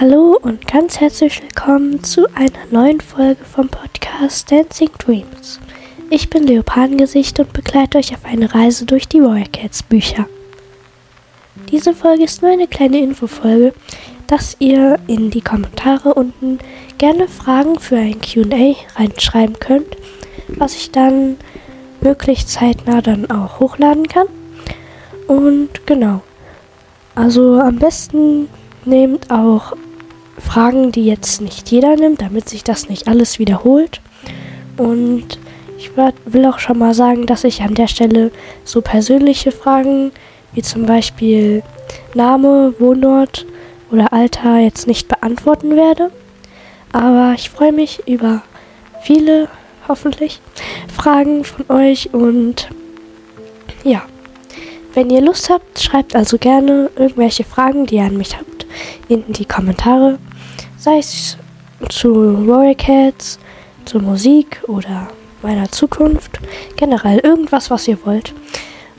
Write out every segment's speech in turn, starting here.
Hallo und ganz herzlich willkommen zu einer neuen Folge vom Podcast Dancing Dreams. Ich bin Leopardengesicht und begleite euch auf eine Reise durch die Warrior Cats Bücher. Diese Folge ist nur eine kleine Infofolge, dass ihr in die Kommentare unten gerne Fragen für ein QA reinschreiben könnt, was ich dann möglichst zeitnah dann auch hochladen kann. Und genau. Also am besten nehmt auch Fragen, die jetzt nicht jeder nimmt, damit sich das nicht alles wiederholt. Und ich will auch schon mal sagen, dass ich an der Stelle so persönliche Fragen wie zum Beispiel Name, Wohnort oder Alter jetzt nicht beantworten werde. Aber ich freue mich über viele, hoffentlich, Fragen von euch und ja. Wenn ihr Lust habt, schreibt also gerne irgendwelche Fragen, die ihr an mich habt, in die Kommentare. Sei es zu Warrior Cats, zur Musik oder meiner Zukunft. Generell irgendwas, was ihr wollt.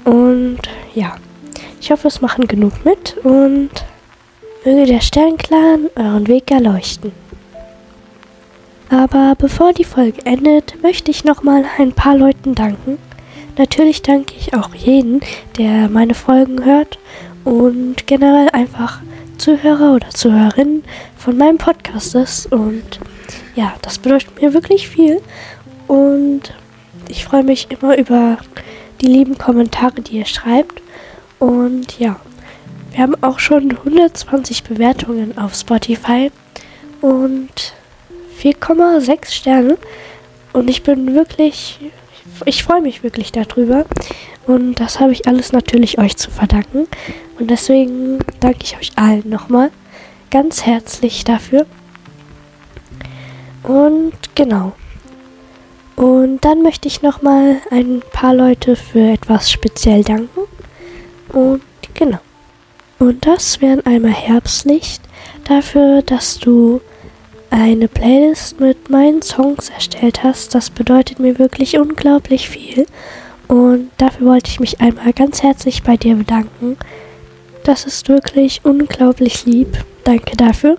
Und ja, ich hoffe, es machen genug mit und möge der Sternclan euren Weg erleuchten. Aber bevor die Folge endet, möchte ich nochmal ein paar Leuten danken Natürlich danke ich auch jeden, der meine Folgen hört und generell einfach Zuhörer oder Zuhörerinnen von meinem Podcast ist. Und ja, das bedeutet mir wirklich viel. Und ich freue mich immer über die lieben Kommentare, die ihr schreibt. Und ja, wir haben auch schon 120 Bewertungen auf Spotify und 4,6 Sterne. Und ich bin wirklich ich freue mich wirklich darüber. Und das habe ich alles natürlich euch zu verdanken. Und deswegen danke ich euch allen nochmal ganz herzlich dafür. Und genau. Und dann möchte ich nochmal ein paar Leute für etwas speziell danken. Und genau. Und das wären einmal Herbstlicht dafür, dass du eine Playlist mit meinen Songs erstellt hast. Das bedeutet mir wirklich unglaublich viel. Und dafür wollte ich mich einmal ganz herzlich bei dir bedanken. Das ist wirklich unglaublich lieb. Danke dafür.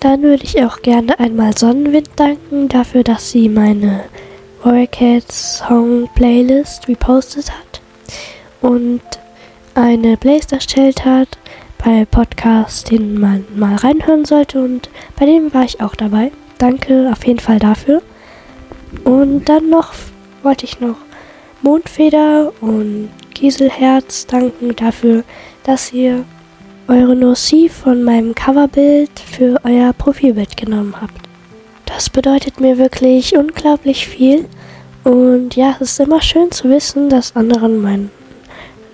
Dann würde ich auch gerne einmal Sonnenwind danken dafür, dass sie meine Warrior Cats Song Playlist repostet hat und eine Playlist erstellt hat bei Podcasts, den man mal reinhören sollte und bei dem war ich auch dabei. Danke auf jeden Fall dafür. Und dann noch wollte ich noch Mondfeder und Gieselherz danken dafür, dass ihr eure Nossi von meinem Coverbild für euer Profilbild genommen habt. Das bedeutet mir wirklich unglaublich viel. Und ja, es ist immer schön zu wissen, dass anderen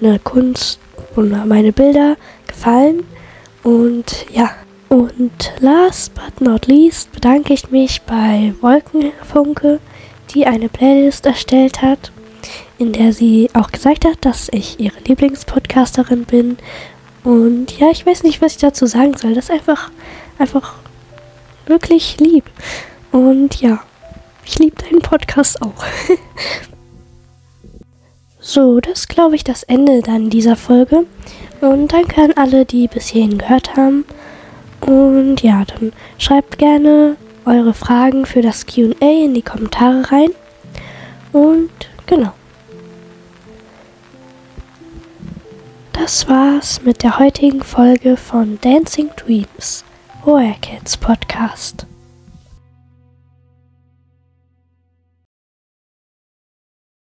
meine Kunst und meine Bilder gefallen. Und ja, und last but not least bedanke ich mich bei Wolkenfunke, die eine Playlist erstellt hat, in der sie auch gesagt hat, dass ich ihre Lieblingspodcasterin bin. Und ja, ich weiß nicht, was ich dazu sagen soll. Das ist einfach, einfach wirklich lieb. Und ja, ich liebe deinen Podcast auch. so, das glaube ich das Ende dann dieser Folge. Und danke an alle, die bis hierhin gehört haben. Und ja, dann schreibt gerne eure Fragen für das QA in die Kommentare rein. Und genau. Das war's mit der heutigen Folge von Dancing Dreams, Warrior Kids Podcast.